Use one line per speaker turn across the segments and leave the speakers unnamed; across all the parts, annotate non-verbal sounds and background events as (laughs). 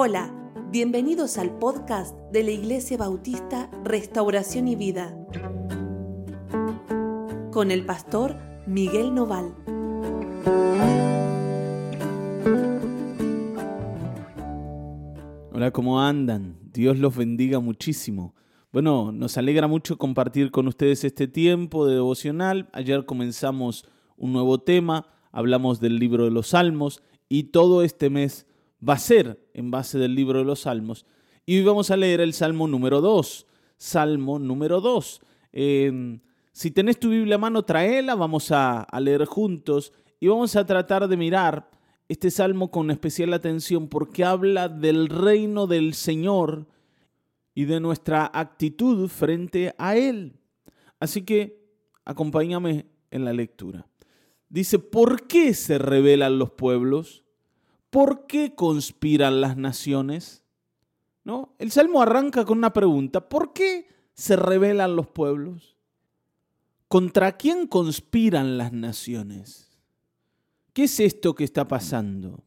Hola, bienvenidos al podcast de la Iglesia Bautista Restauración y Vida con el pastor Miguel Noval.
Hola, ¿cómo andan? Dios los bendiga muchísimo. Bueno, nos alegra mucho compartir con ustedes este tiempo de devocional. Ayer comenzamos un nuevo tema, hablamos del libro de los Salmos y todo este mes va a ser en base del libro de los Salmos. Y hoy vamos a leer el Salmo número 2. Salmo número 2. Em, si tenés tu Biblia a mano, traela, vamos a, a leer juntos y vamos a tratar de mirar este salmo con especial atención porque habla del reino del Señor y de nuestra actitud frente a Él. Así que acompáñame en la lectura. Dice, ¿por qué se rebelan los pueblos? ¿Por qué conspiran las naciones? ¿No? El salmo arranca con una pregunta. ¿Por qué se rebelan los pueblos? ¿Contra quién conspiran las naciones? ¿Qué es esto que está pasando?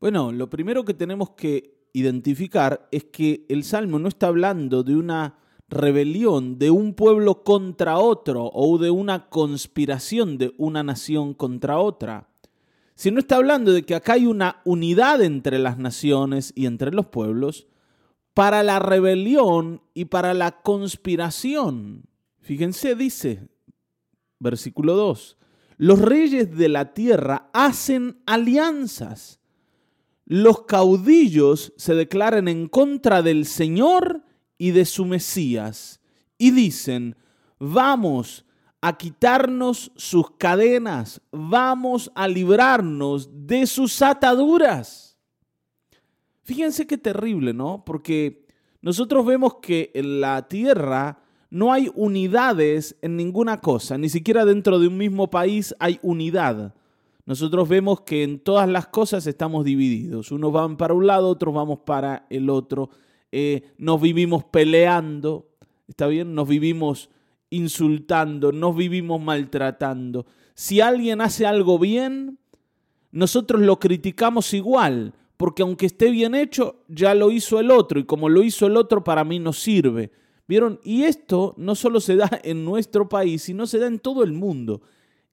Bueno, lo primero que tenemos que identificar es que el salmo no está hablando de una rebelión de un pueblo contra otro o de una conspiración de una nación contra otra no está hablando de que acá hay una unidad entre las naciones y entre los pueblos para la rebelión y para la conspiración. Fíjense, dice, versículo 2, los reyes de la tierra hacen alianzas. Los caudillos se declaran en contra del Señor y de su Mesías y dicen, vamos, a quitarnos sus cadenas, vamos a librarnos de sus ataduras. Fíjense qué terrible, ¿no? Porque nosotros vemos que en la tierra no hay unidades en ninguna cosa, ni siquiera dentro de un mismo país hay unidad. Nosotros vemos que en todas las cosas estamos divididos. Unos van para un lado, otros vamos para el otro. Eh, nos vivimos peleando, ¿está bien? Nos vivimos insultando, nos vivimos maltratando. Si alguien hace algo bien, nosotros lo criticamos igual, porque aunque esté bien hecho, ya lo hizo el otro, y como lo hizo el otro, para mí no sirve. ¿Vieron? Y esto no solo se da en nuestro país, sino se da en todo el mundo.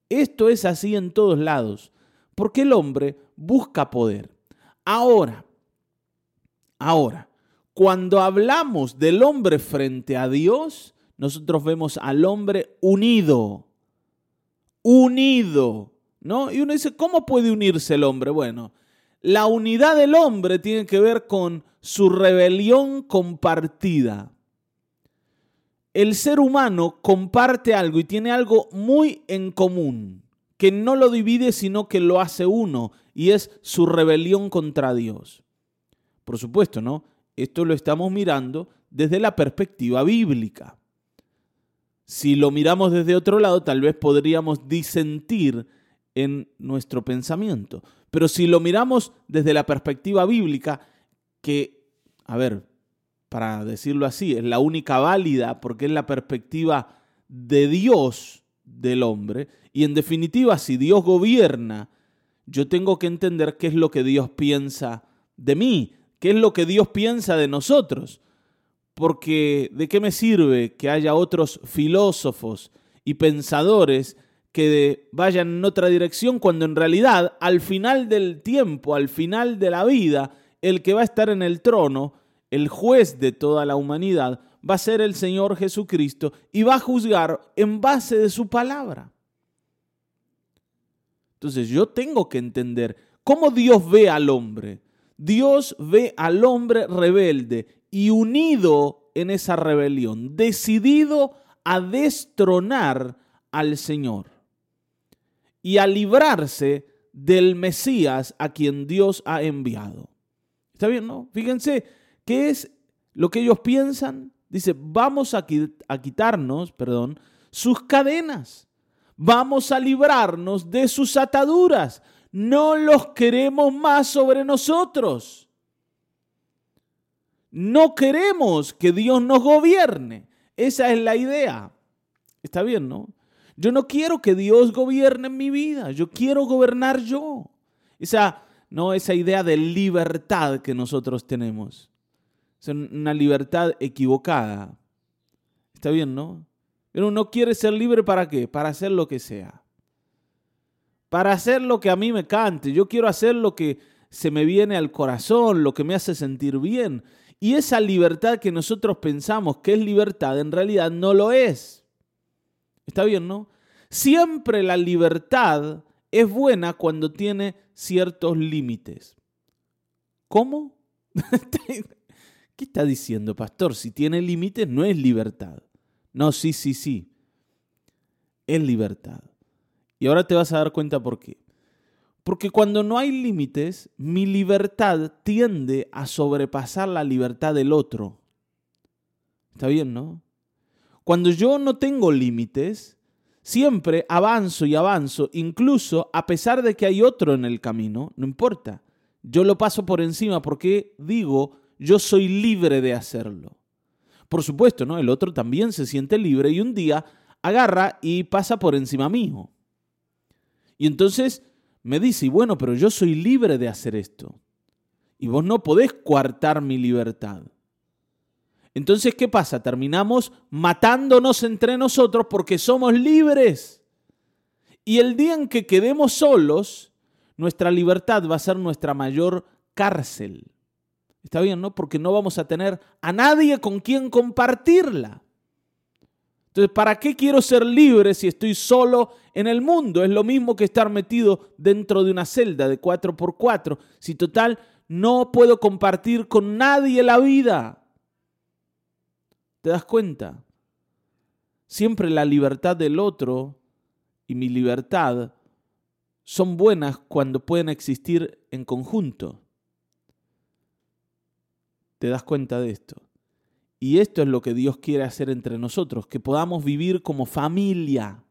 Esto es así en todos lados, porque el hombre busca poder. Ahora, ahora, cuando hablamos del hombre frente a Dios, nosotros vemos al hombre unido, unido, ¿no? Y uno dice, ¿cómo puede unirse el hombre? Bueno, la unidad del hombre tiene que ver con su rebelión compartida. El ser humano comparte algo y tiene algo muy en común, que no lo divide sino que lo hace uno, y es su rebelión contra Dios. Por supuesto, ¿no? Esto lo estamos mirando desde la perspectiva bíblica. Si lo miramos desde otro lado, tal vez podríamos disentir en nuestro pensamiento. Pero si lo miramos desde la perspectiva bíblica, que, a ver, para decirlo así, es la única válida porque es la perspectiva de Dios del hombre, y en definitiva, si Dios gobierna, yo tengo que entender qué es lo que Dios piensa de mí, qué es lo que Dios piensa de nosotros porque ¿de qué me sirve que haya otros filósofos y pensadores que vayan en otra dirección cuando en realidad al final del tiempo, al final de la vida, el que va a estar en el trono, el juez de toda la humanidad, va a ser el Señor Jesucristo y va a juzgar en base de su palabra. Entonces yo tengo que entender cómo Dios ve al hombre. Dios ve al hombre rebelde y unido en esa rebelión, decidido a destronar al Señor y a librarse del Mesías a quien Dios ha enviado. ¿Está bien, no? Fíjense, ¿qué es lo que ellos piensan? Dice, vamos a, quitarnos, perdón, sus cadenas. Vamos a librarnos de sus ataduras. No los queremos más sobre nosotros. No queremos que Dios nos gobierne. Esa es la idea. Está bien, ¿no? Yo no quiero que Dios gobierne mi vida. Yo quiero gobernar yo. O sea, ¿no? esa idea de libertad que nosotros tenemos. Es una libertad equivocada. Está bien, ¿no? Pero uno quiere ser libre para qué? Para hacer lo que sea. Para hacer lo que a mí me cante. Yo quiero hacer lo que se me viene al corazón, lo que me hace sentir bien. Y esa libertad que nosotros pensamos que es libertad, en realidad no lo es. ¿Está bien, no? Siempre la libertad es buena cuando tiene ciertos límites. ¿Cómo? (laughs) ¿Qué está diciendo, pastor? Si tiene límites, no es libertad. No, sí, sí, sí. Es libertad. Y ahora te vas a dar cuenta por qué. Porque cuando no hay límites, mi libertad tiende a sobrepasar la libertad del otro. ¿Está bien, no? Cuando yo no tengo límites, siempre avanzo y avanzo, incluso a pesar de que hay otro en el camino, no importa. Yo lo paso por encima porque digo, yo soy libre de hacerlo. Por supuesto, ¿no? El otro también se siente libre y un día agarra y pasa por encima mío. Y entonces me dice, y bueno, pero yo soy libre de hacer esto. Y vos no podés coartar mi libertad. Entonces, ¿qué pasa? Terminamos matándonos entre nosotros porque somos libres. Y el día en que quedemos solos, nuestra libertad va a ser nuestra mayor cárcel. Está bien, ¿no? Porque no vamos a tener a nadie con quien compartirla. Entonces, ¿para qué quiero ser libre si estoy solo en el mundo? Es lo mismo que estar metido dentro de una celda de 4x4. Si total, no puedo compartir con nadie la vida. ¿Te das cuenta? Siempre la libertad del otro y mi libertad son buenas cuando pueden existir en conjunto. ¿Te das cuenta de esto? Y esto es lo que Dios quiere hacer entre nosotros, que podamos vivir como familia.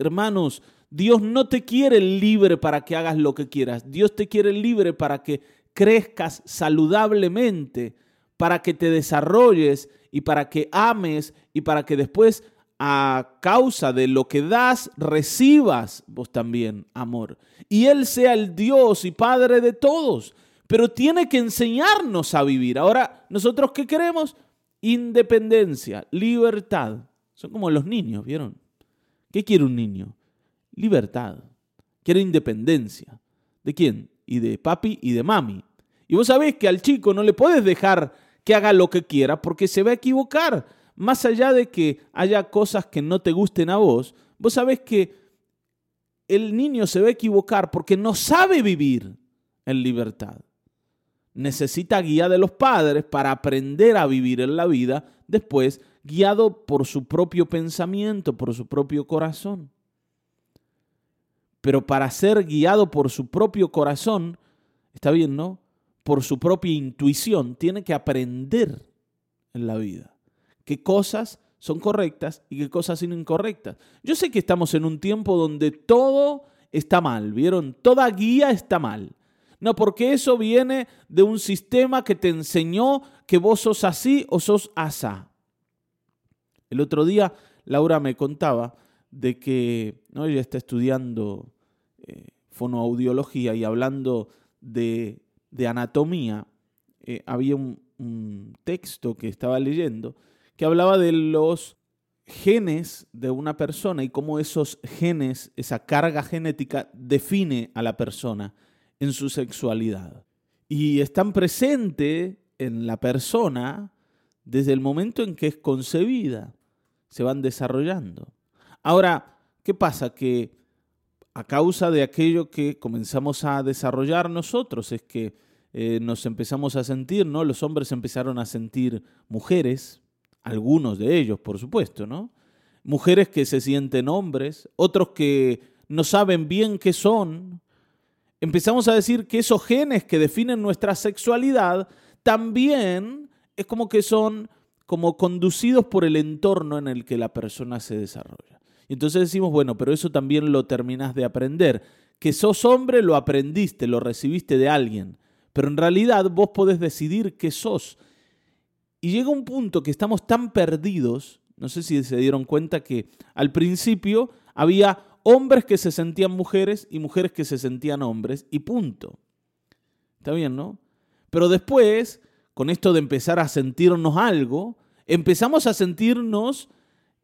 Hermanos, Dios no te quiere libre para que hagas lo que quieras. Dios te quiere libre para que crezcas saludablemente, para que te desarrolles y para que ames y para que después a causa de lo que das recibas vos también amor. Y Él sea el Dios y Padre de todos. Pero tiene que enseñarnos a vivir. Ahora, ¿nosotros qué queremos? Independencia, libertad. Son como los niños, ¿vieron? ¿Qué quiere un niño? Libertad. Quiere independencia. ¿De quién? Y de papi y de mami. Y vos sabés que al chico no le podés dejar que haga lo que quiera porque se va a equivocar. Más allá de que haya cosas que no te gusten a vos, vos sabés que el niño se va a equivocar porque no sabe vivir en libertad necesita guía de los padres para aprender a vivir en la vida después, guiado por su propio pensamiento, por su propio corazón. Pero para ser guiado por su propio corazón, está bien, ¿no? Por su propia intuición, tiene que aprender en la vida qué cosas son correctas y qué cosas son incorrectas. Yo sé que estamos en un tiempo donde todo está mal, ¿vieron? Toda guía está mal. No, porque eso viene de un sistema que te enseñó que vos sos así o sos asá. El otro día Laura me contaba de que ¿no? ella está estudiando eh, fonoaudiología y hablando de, anatomía, eh, había un texto que estaba leyendo que hablaba de los genes de una persona y cómo esos genes, esa carga genética define a la persona en su sexualidad. Y están presentes en la persona desde el momento en que es concebida. Se van desarrollando. Ahora, ¿qué pasa? Que a causa de aquello que comenzamos a desarrollar nosotros, es que eh, nos empezamos a sentir, ¿no? Los hombres empezaron a sentir mujeres, algunos de ellos, por supuesto, ¿no? Mujeres que se sienten hombres, otros que no saben bien qué son, empezamos a decir que esos genes que definen nuestra sexualidad también es como que son como conducidos por el entorno en el que la persona se desarrolla. Y entonces decimos, bueno, pero eso también lo terminas de aprender. Que sos hombre lo aprendiste, lo recibiste de alguien, pero en realidad vos podés decidir qué sos. Y llega un punto que estamos tan perdidos, no sé si se dieron cuenta que al principio había hombres que se sentían mujeres y mujeres que se sentían hombres y punto. Está bien, ¿no? Pero después, con esto de empezar a sentirnos algo, empezamos a sentirnos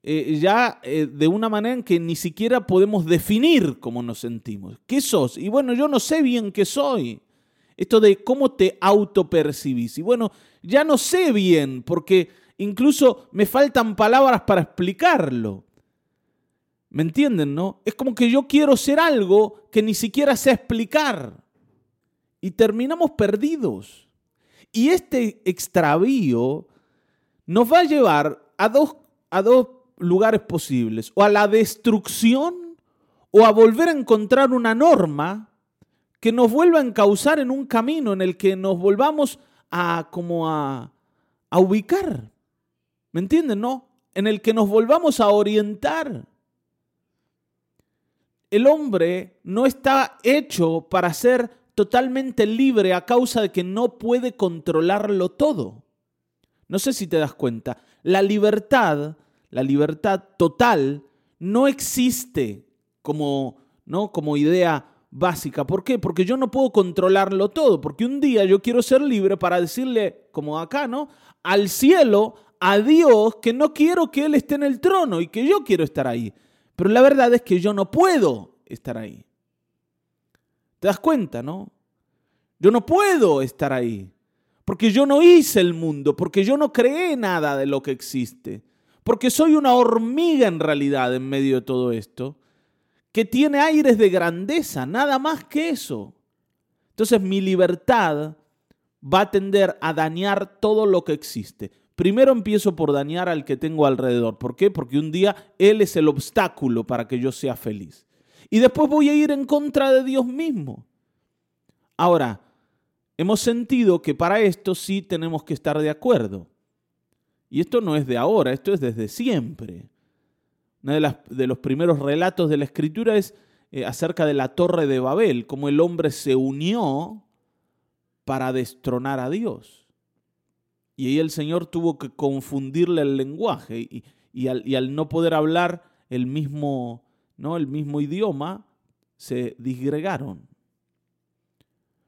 eh, ya eh, de una manera en que ni siquiera podemos definir cómo nos sentimos. ¿Qué sos? Y bueno, yo no sé bien qué soy. Esto de cómo te autopercibís. Y bueno, ya no sé bien, porque incluso me faltan palabras para explicarlo. ¿Me entienden, no? Es como que yo quiero ser algo que ni siquiera sé explicar. Y terminamos perdidos. Y este extravío nos va a llevar a dos, a dos lugares posibles. O a la destrucción o a volver a encontrar una norma que nos vuelva a encauzar en un camino en el que nos volvamos a como a, a ubicar. ¿Me entienden, no? En el que nos volvamos a orientar el hombre no está hecho para ser totalmente libre a causa de que no puede controlarlo todo. No sé si te das cuenta, la libertad, la libertad total, no existe como, ¿no? como idea básica. ¿Por qué? Porque yo no puedo controlarlo todo, porque un día yo quiero ser libre para decirle, como acá, ¿no? Al cielo, a Dios, que no quiero que Él esté en el trono y que yo quiero estar ahí. Pero la verdad es que yo no puedo estar ahí. ¿Te das cuenta, no? Yo no puedo estar ahí. Porque yo no hice el mundo, porque yo no creé nada de lo que existe. Porque soy una hormiga en realidad en medio de todo esto, que tiene aires de grandeza, nada más que eso. Entonces mi libertad va a tender a dañar todo lo que existe. Primero empiezo por dañar al que tengo alrededor. ¿Por qué? Porque un día Él es el obstáculo para que yo sea feliz. Y después voy a ir en contra de Dios mismo. Ahora, hemos sentido que para esto sí tenemos que estar de acuerdo. Y esto no es de ahora, esto es desde siempre. Uno de, los primeros relatos de la escritura es eh, acerca de la torre de Babel, cómo el hombre se unió para destronar a Dios. Y ahí el Señor tuvo que confundirle el lenguaje y, al, no poder hablar el mismo, el mismo idioma, se disgregaron.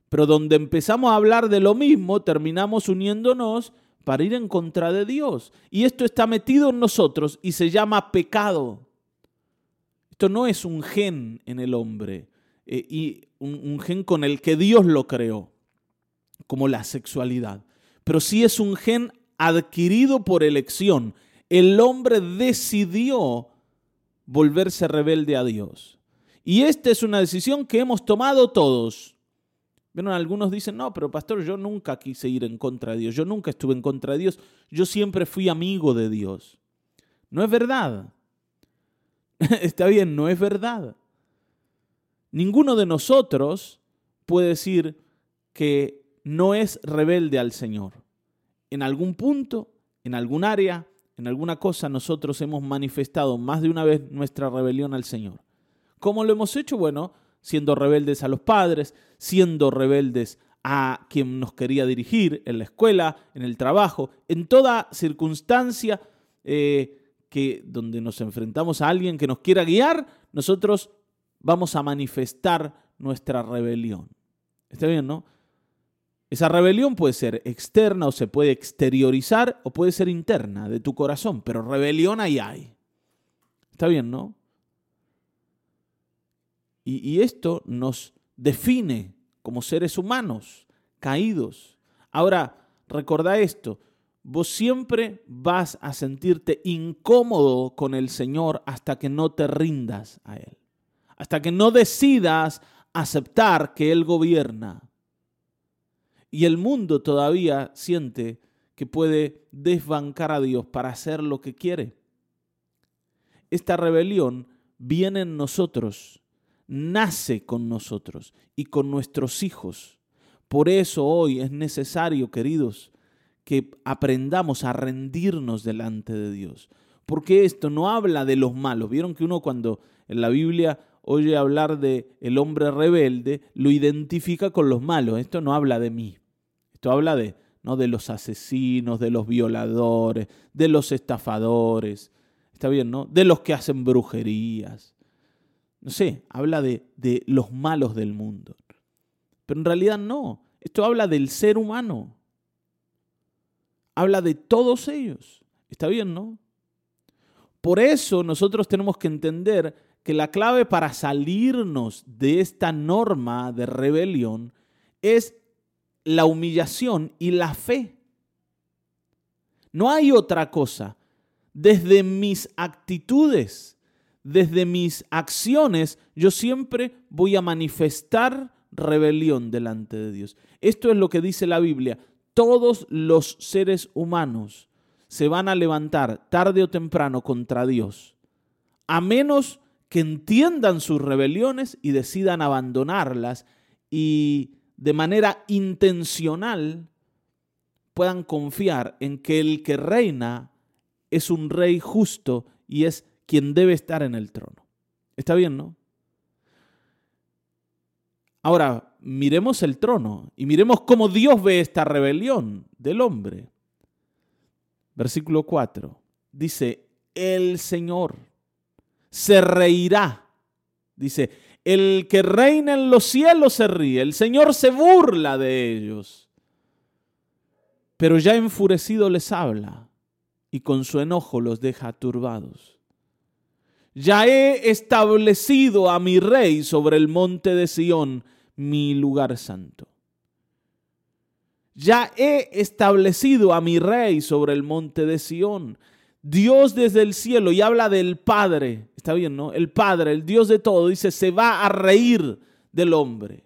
Pero donde empezamos a hablar de lo mismo, terminamos uniéndonos para ir en contra de Dios. Y esto está metido en nosotros y se llama pecado. Esto no es un gen en el hombre, eh, y un gen con el que Dios lo creó, como la sexualidad pero sí es un gen adquirido por elección. El hombre decidió volverse rebelde a Dios. Y esta es una decisión que hemos tomado todos. Bueno, algunos dicen, no, pero pastor, yo nunca quise ir en contra de Dios, yo nunca estuve en contra de Dios, yo siempre fui amigo de Dios. No es verdad. (laughs) Está bien, no es verdad. Ninguno de nosotros puede decir que no es rebelde al Señor. En algún punto, en algún área, en alguna cosa, nosotros hemos manifestado más de una vez nuestra rebelión al Señor. ¿Cómo lo hemos hecho? Bueno, siendo rebeldes a los padres, siendo rebeldes a quien nos quería dirigir en la escuela, en el trabajo, en toda circunstancia eh, que donde nos enfrentamos a alguien que nos quiera guiar, nosotros vamos a manifestar nuestra rebelión. ¿Está bien, no? Esa rebelión puede ser externa o se puede exteriorizar o puede ser interna de tu corazón, pero rebelión ahí hay. Está bien, ¿no? Y, esto nos define como seres humanos, caídos. Ahora, recordá esto, vos siempre vas a sentirte incómodo con el Señor hasta que no te rindas a Él, hasta que no decidas aceptar que Él gobierna y el mundo todavía siente que puede desbancar a Dios para hacer lo que quiere. Esta rebelión viene en nosotros, nace con nosotros y con nuestros hijos. Por eso hoy es necesario, queridos, que aprendamos a rendirnos delante de Dios. Porque esto no habla de los malos. Vieron que uno cuando en la Biblia oye hablar de el hombre rebelde, lo identifica con los malos. Esto no habla de mí. Esto habla de, ¿no? de los asesinos, de los violadores, de los estafadores, está bien, ¿no? De los que hacen brujerías. No sé, habla de, de los malos del mundo. Pero en realidad no. Esto habla del ser humano. Habla de todos ellos. Está bien, ¿no? Por eso nosotros tenemos que entender que la clave para salirnos de esta norma de rebelión es la humillación y la fe. No hay otra cosa. Desde mis actitudes, desde mis acciones, yo siempre voy a manifestar rebelión delante de Dios. Esto es lo que dice la Biblia. Todos los seres humanos se van a levantar tarde o temprano contra Dios, a menos que entiendan sus rebeliones y decidan abandonarlas y de manera intencional puedan confiar en que el que reina es un rey justo y es quien debe estar en el trono. Está bien, ¿no? Ahora, miremos el trono y miremos cómo Dios ve esta rebelión del hombre. Versículo 4. Dice, el Señor se reirá. Dice, el que reina en los cielos se ríe, el Señor se burla de ellos. Pero ya enfurecido les habla y con su enojo los deja turbados. Ya he establecido a mi rey sobre el monte de Sión mi lugar santo. Ya he establecido a mi rey sobre el monte de Sión. Dios desde el cielo y habla del Padre, está bien, ¿no? El Padre, el Dios de todo, dice, se va a reír del hombre.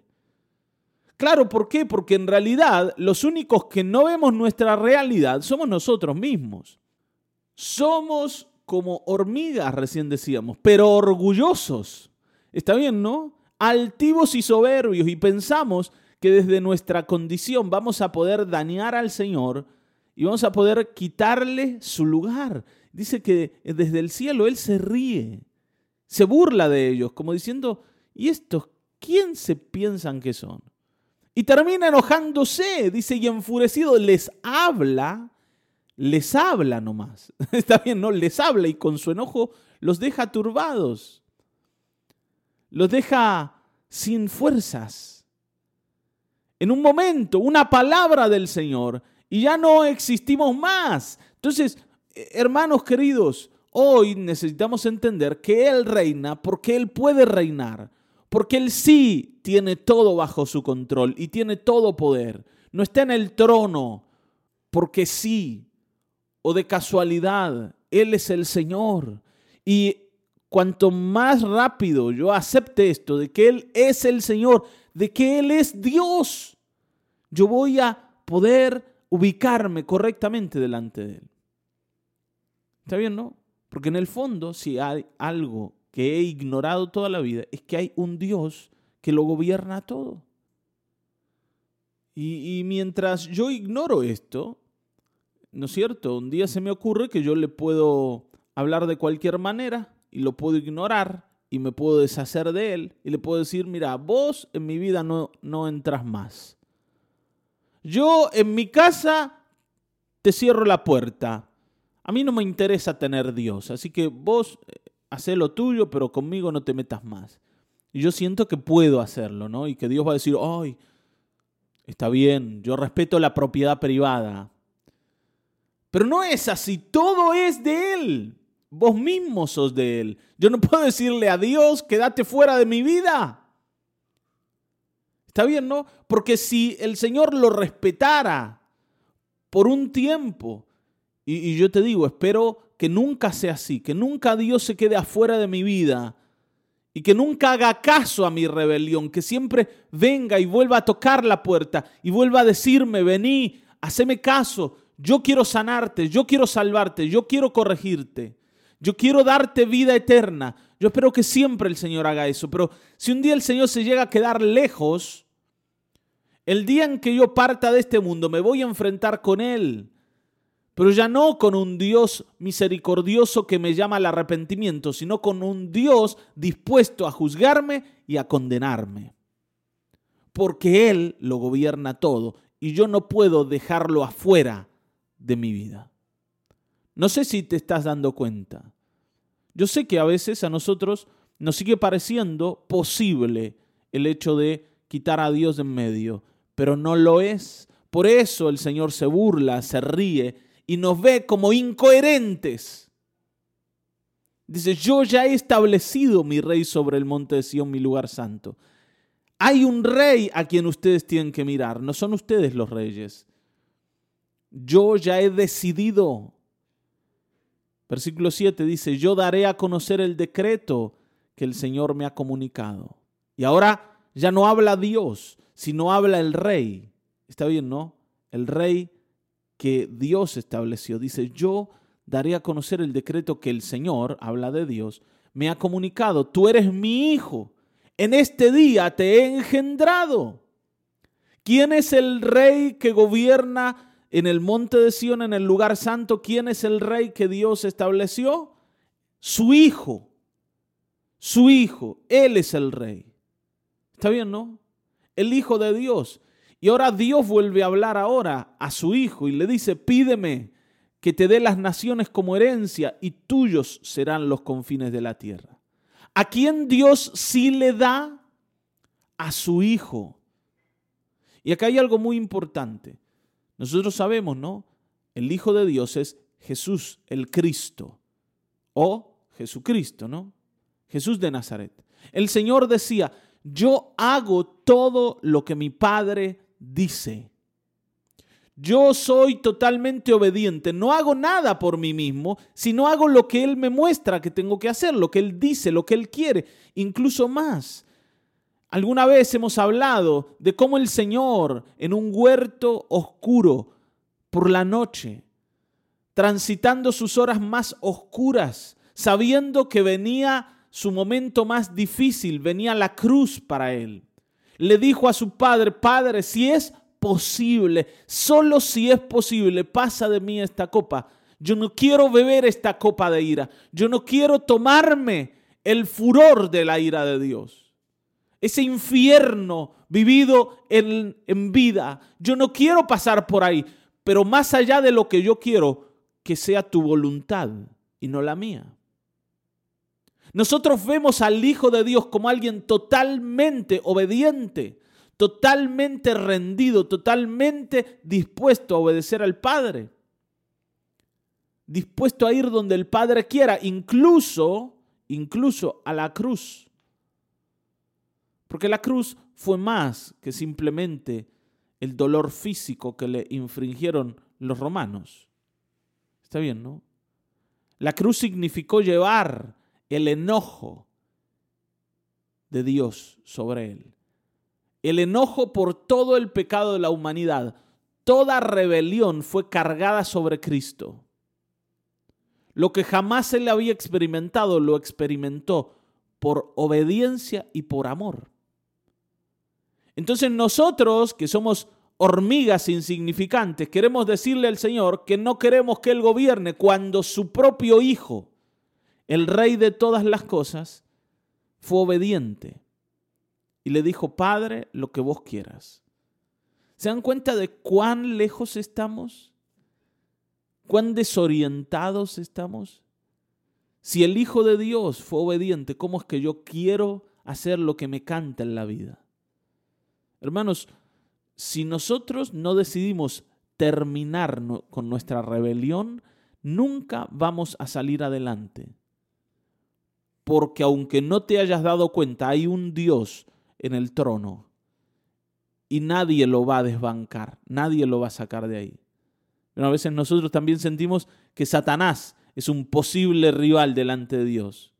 Claro, ¿por qué? Porque en realidad los únicos que no vemos nuestra realidad somos nosotros mismos. Somos como hormigas, recién decíamos, pero orgullosos. Está bien, ¿no? altivos y soberbios y pensamos que desde nuestra condición vamos a poder dañar al Señor y vamos a poder quitarle su lugar. Dice que desde el cielo Él se ríe, se burla de ellos, como diciendo, ¿y estos quién se piensan que son? Y termina enojándose, dice, y enfurecido les habla, les habla nomás. (laughs) Está bien, ¿no? Les habla y con su enojo los deja turbados los deja sin fuerzas. En un momento, una palabra del Señor y ya no existimos más. Entonces, eh, hermanos queridos, hoy necesitamos entender que Él reina porque Él puede reinar, porque Él sí tiene todo bajo su control y tiene todo poder. No está en el trono porque sí o de casualidad. Él es el Señor. Y cuanto más rápido yo acepte esto, de que Él es el Señor, de que Él es Dios, yo voy a poder ubicarme correctamente delante de Él. ¿Está bien, no? Porque en el fondo, si hay algo que he ignorado toda la vida, es que hay un Dios que lo gobierna todo. Y, y mientras yo ignoro esto, ¿no es cierto? Un día se me ocurre que yo le puedo hablar de cualquier manera y lo puedo ignorar y me puedo deshacer de él y le puedo decir, mira, vos en mi vida no, no entras más. Yo en mi casa te cierro la puerta. A mí no me interesa tener Dios, así que vos eh, hacé lo tuyo, pero conmigo no te metas más. Y yo siento que puedo hacerlo, ¿no? Y que Dios va a decir, ay, está bien, yo respeto la propiedad privada. Pero no es así, todo es de Él. Vos mismo sos de Él. Yo no puedo decirle a Dios, quédate fuera de mi vida. Está bien, ¿no? Porque si el Señor lo respetara por un tiempo, y, yo te digo, espero que nunca sea así, que nunca Dios se quede afuera de mi vida y que nunca haga caso a mi rebelión, que siempre venga y vuelva a tocar la puerta y vuelva a decirme, vení, haceme caso, yo quiero sanarte, yo quiero salvarte, yo quiero corregirte. Yo quiero darte vida eterna. Yo espero que siempre el Señor haga eso. Pero si un día el Señor se llega a quedar lejos, el día en que yo parta de este mundo me voy a enfrentar con Él. Pero ya no con un Dios misericordioso que me llama al arrepentimiento, sino con un Dios dispuesto a juzgarme y a condenarme. Porque Él lo gobierna todo y yo no puedo dejarlo afuera de mi vida. No sé si te estás dando cuenta. Yo sé que a veces a nosotros nos sigue pareciendo posible el hecho de quitar a Dios de en medio, pero no lo es. Por eso el Señor se burla, se ríe y nos ve como incoherentes. Dice, yo ya he establecido mi rey sobre el monte de Sión, mi lugar santo. Hay un rey a quien ustedes tienen que mirar, no son ustedes los reyes. Yo ya he decidido. Versículo 7 dice, yo daré a conocer el decreto que el Señor me ha comunicado. Y ahora ya no habla Dios, sino habla el rey. Está bien, ¿no? El rey que Dios estableció. Dice, yo daré a conocer el decreto que el Señor, habla de Dios, me ha comunicado. Tú eres mi hijo. En este día te he engendrado. ¿Quién es el rey que gobierna en el monte de Sión, en el lugar santo? ¿Quién es el rey que Dios estableció? Su hijo su Hijo, Él es el Rey. ¿Está bien, no? El Hijo de Dios. Y ahora Dios vuelve a hablar ahora a su Hijo y le dice, pídeme que te dé las naciones como herencia y tuyos serán los confines de la tierra. ¿A quién Dios sí le da? A su Hijo. Y acá hay algo muy importante. Nosotros sabemos, ¿no? El Hijo de Dios es Jesús, el Cristo, o Jesucristo, ¿no? Jesús de Nazaret. El Señor decía, yo hago todo lo que mi Padre dice. Yo soy totalmente obediente, no hago nada por mí mismo, sino hago lo que Él me muestra que tengo que hacer, lo que Él dice, lo que Él quiere, incluso más. Alguna vez hemos hablado de cómo el Señor en un huerto oscuro por la noche, transitando sus horas más oscuras, sabiendo que venía su momento más difícil, venía la cruz para él. Le dijo a su padre, Padre, si es posible, solo si es posible, pasa de mí esta copa. Yo no quiero beber esta copa de ira. Yo no quiero tomarme el furor de la ira de Dios. Ese infierno vivido en, en vida. Yo no quiero pasar por ahí. Pero más allá de lo que yo quiero, que sea tu voluntad y no la mía. Nosotros vemos al Hijo de Dios como alguien totalmente obediente, totalmente rendido, totalmente dispuesto a obedecer al Padre. Dispuesto a ir donde el Padre quiera, incluso, incluso a la cruz. Porque la cruz fue más que simplemente el dolor físico que le infringieron los romanos. Está bien, ¿no? La cruz significó llevar el enojo de Dios sobre él. El enojo por todo el pecado de la humanidad. Toda rebelión fue cargada sobre Cristo. Lo que jamás se le había experimentado, lo experimentó por obediencia y por amor. Entonces nosotros, que somos hormigas insignificantes, queremos decirle al Señor que no queremos que Él gobierne cuando su propio Hijo el rey de todas las cosas, fue obediente y le dijo, Padre, lo que vos quieras. ¿Se dan cuenta de cuán lejos estamos? ¿Cuán desorientados estamos? Si el Hijo de Dios fue obediente, ¿cómo es que yo quiero hacer lo que me canta en la vida? Hermanos, si nosotros no decidimos terminar con nuestra rebelión, nunca vamos a salir adelante porque aunque no te hayas dado cuenta, hay un Dios en el trono y nadie lo va a desbancar, nadie lo va a sacar de ahí. Pero a veces nosotros también sentimos que Satanás es un posible rival delante de Dios.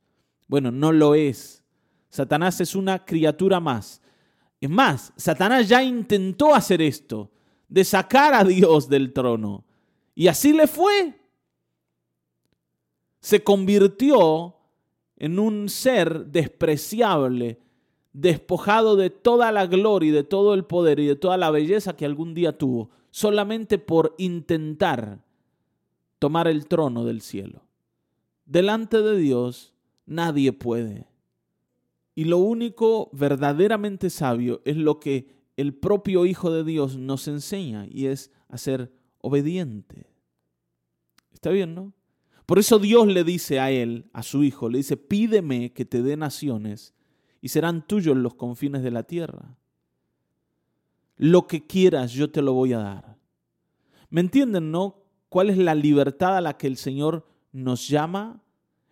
Bueno, no lo es. Satanás es una criatura más. Es más, Satanás ya intentó hacer esto, de sacar a Dios del trono. Y así le fue. Se convirtió en un ser despreciable, despojado de toda la gloria y de todo el poder y de toda la belleza que algún día tuvo, solamente por intentar tomar el trono del cielo. Delante de Dios nadie puede. Y lo único verdaderamente sabio es lo que el propio Hijo de Dios nos enseña y es a ser obediente. ¿Está bien, no? Por eso Dios le dice a él, a su hijo, le dice, pídeme que te dé naciones y serán tuyos los confines de la tierra. lo que quieras yo te lo voy a dar. ¿Me entienden, no? ¿Cuál es la libertad a la que el Señor nos llama?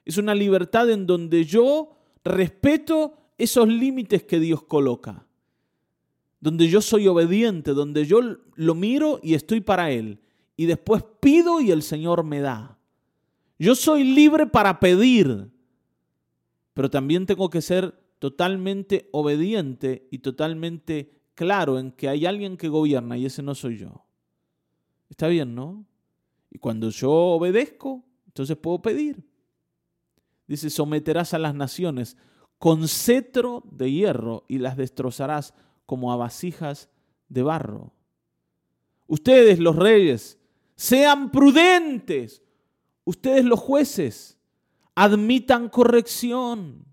Es una libertad en donde yo respeto esos límites que Dios coloca, donde yo soy obediente, donde yo lo miro y estoy para Él, y después pido y el Señor me da. Yo soy libre para pedir, pero también tengo que ser totalmente obediente y totalmente claro en que hay alguien que gobierna y ese no soy yo. Está bien, ¿no? Y cuando yo obedezco, entonces puedo pedir. Dice, someterás a las naciones con cetro de hierro y las destrozarás como a vasijas de barro. Ustedes, los reyes, sean prudentes. Ustedes, los jueces, admitan corrección.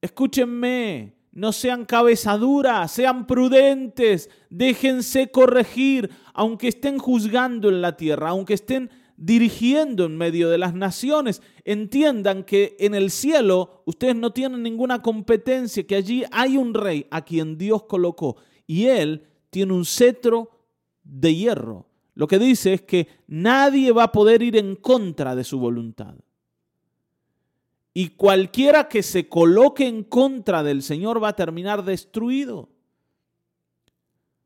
Escúchenme, no sean cabezaduras, sean prudentes, déjense corregir, aunque estén juzgando en la tierra, aunque estén dirigiendo en medio de las naciones, entiendan que en el cielo ustedes no tienen ninguna competencia, que allí hay un rey a quien Dios colocó y él tiene un cetro de hierro. Lo que dice es que nadie va a poder ir en contra de su voluntad. Y cualquiera que se coloque en contra del Señor va a terminar destruido.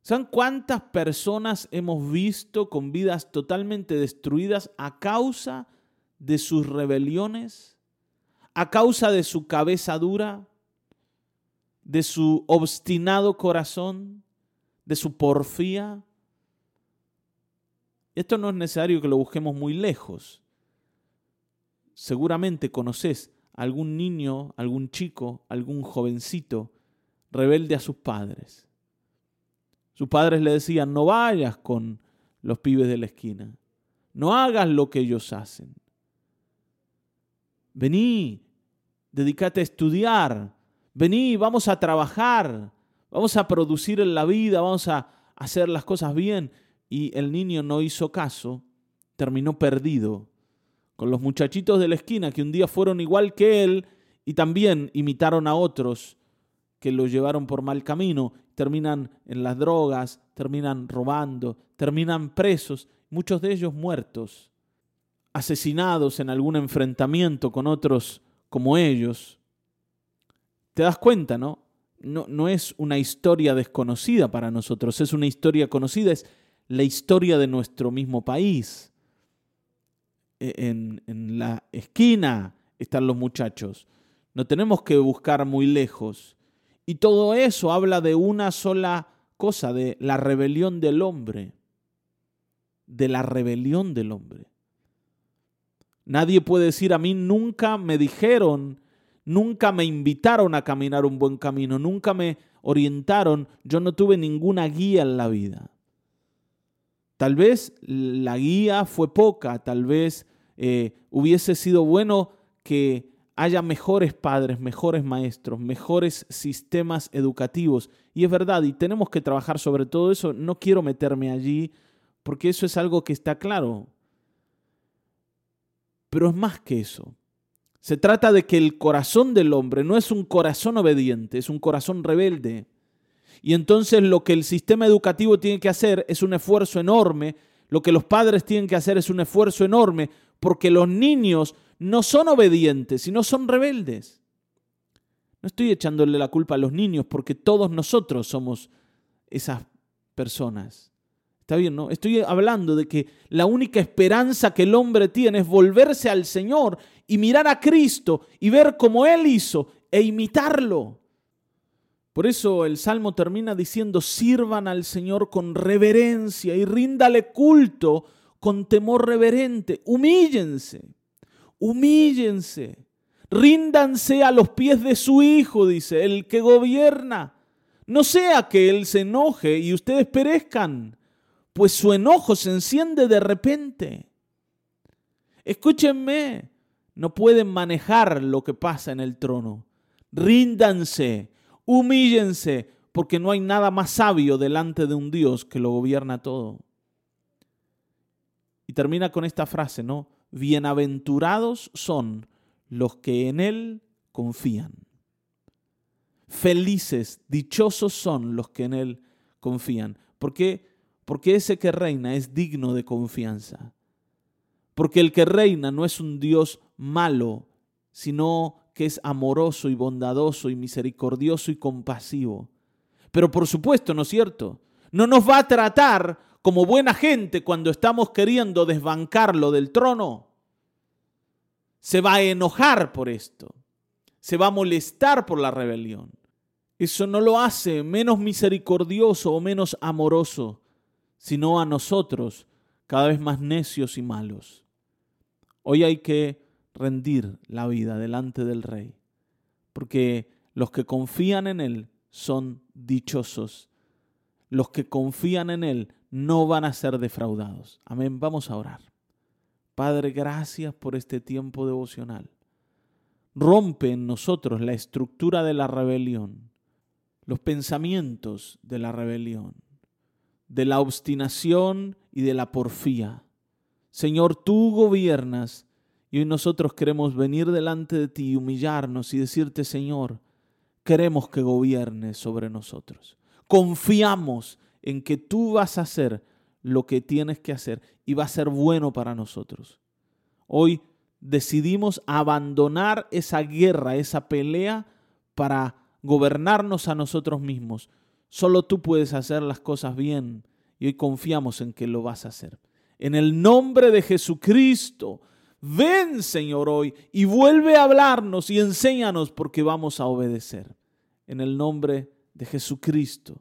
¿Saben cuántas personas hemos visto con vidas totalmente destruidas a causa de sus rebeliones? ¿A causa de su cabeza dura? ¿De su obstinado corazón? ¿De su porfía? Esto no es necesario que lo busquemos muy lejos. Seguramente conoces algún niño, algún chico, algún jovencito rebelde a sus padres sus padres le decían, no vayas con los pibes de la esquina, no hagas lo que ellos hacen. Vení, dedícate a estudiar, vení, vamos a trabajar, vamos a producir en la vida, vamos a hacer las cosas bien. Y el niño no hizo caso, terminó perdido, con los muchachitos de la esquina que un día fueron igual que él y también imitaron a otros que lo llevaron por mal camino terminan en las drogas, terminan robando, terminan presos, muchos de ellos muertos, asesinados en algún enfrentamiento con otros como ellos. ¿Te das cuenta, no? No, no es una historia desconocida para nosotros, es una historia conocida, es la historia de nuestro mismo país. E, en, en la esquina están los muchachos. No tenemos que buscar muy lejos. Y todo eso habla de una sola cosa, de la rebelión del hombre. De la rebelión del hombre. Nadie puede decir a mí, nunca me dijeron, nunca me invitaron a caminar un buen camino, nunca me orientaron, yo no tuve ninguna guía en la vida. Tal vez la guía fue poca, tal vez eh, hubiese sido bueno que haya mejores padres, mejores maestros, mejores sistemas educativos. Y es verdad, y tenemos que trabajar sobre todo eso. No quiero meterme allí porque eso es algo que está claro. Pero es más que eso. Se trata de que el corazón del hombre no es un corazón obediente, es un corazón rebelde. Y entonces lo que el sistema educativo tiene que hacer es un esfuerzo enorme, lo que los padres tienen que hacer es un esfuerzo enorme, porque los niños no son obedientes, sino son rebeldes. No estoy echándole la culpa a los niños porque todos nosotros somos esas personas. Está bien, ¿no? Estoy hablando de que la única esperanza que el hombre tiene es volverse al Señor y mirar a Cristo y ver cómo Él hizo e imitarlo. Por eso el Salmo termina diciendo, sirvan al Señor con reverencia y ríndale culto con temor reverente, humíllense humíllense, ríndanse a los pies de su Hijo, dice, el que gobierna. No sea que Él se enoje y ustedes perezcan, pues su enojo se enciende de repente. Escúchenme, no pueden manejar lo que pasa en el trono. Ríndanse, humíllense, porque no hay nada más sabio delante de un Dios que lo gobierna todo. Y termina con esta frase, ¿no? Bienaventurados son los que en Él confían. Felices, dichosos son los que en Él confían. ¿Por qué? Porque ese que reina es digno de confianza. Porque el que reina no es un Dios malo, sino que es amoroso y bondadoso y misericordioso y compasivo. Pero por supuesto, ¿no es cierto? No nos va a tratar como buena gente cuando estamos queriendo desbancarlo del trono. Se va a enojar por esto. Se va a molestar por la rebelión. Eso no lo hace menos misericordioso o menos amoroso, sino a nosotros cada vez más necios y malos. Hoy hay que rendir la vida delante del Rey, porque los que confían en Él son dichosos. Los que confían en Él no van a ser defraudados. Amén. Vamos a orar. Padre, gracias por este tiempo devocional. Rompe en nosotros la estructura de la rebelión, los pensamientos de la rebelión, de la obstinación y de la porfía. Señor, tú gobiernas y hoy nosotros queremos venir delante de ti, humillarnos y decirte, Señor, queremos que gobiernes sobre nosotros. Confiamos en que tú vas a hacer lo que tienes que hacer y va a ser bueno para nosotros. Hoy decidimos abandonar esa guerra, esa pelea para gobernarnos a nosotros mismos. Solo tú puedes hacer las cosas bien y hoy confiamos en que lo vas a hacer. En el nombre de Jesucristo, Ven, Señor, hoy y vuelve a hablarnos y enséñanos porque vamos a obedecer. En el nombre de Jesucristo.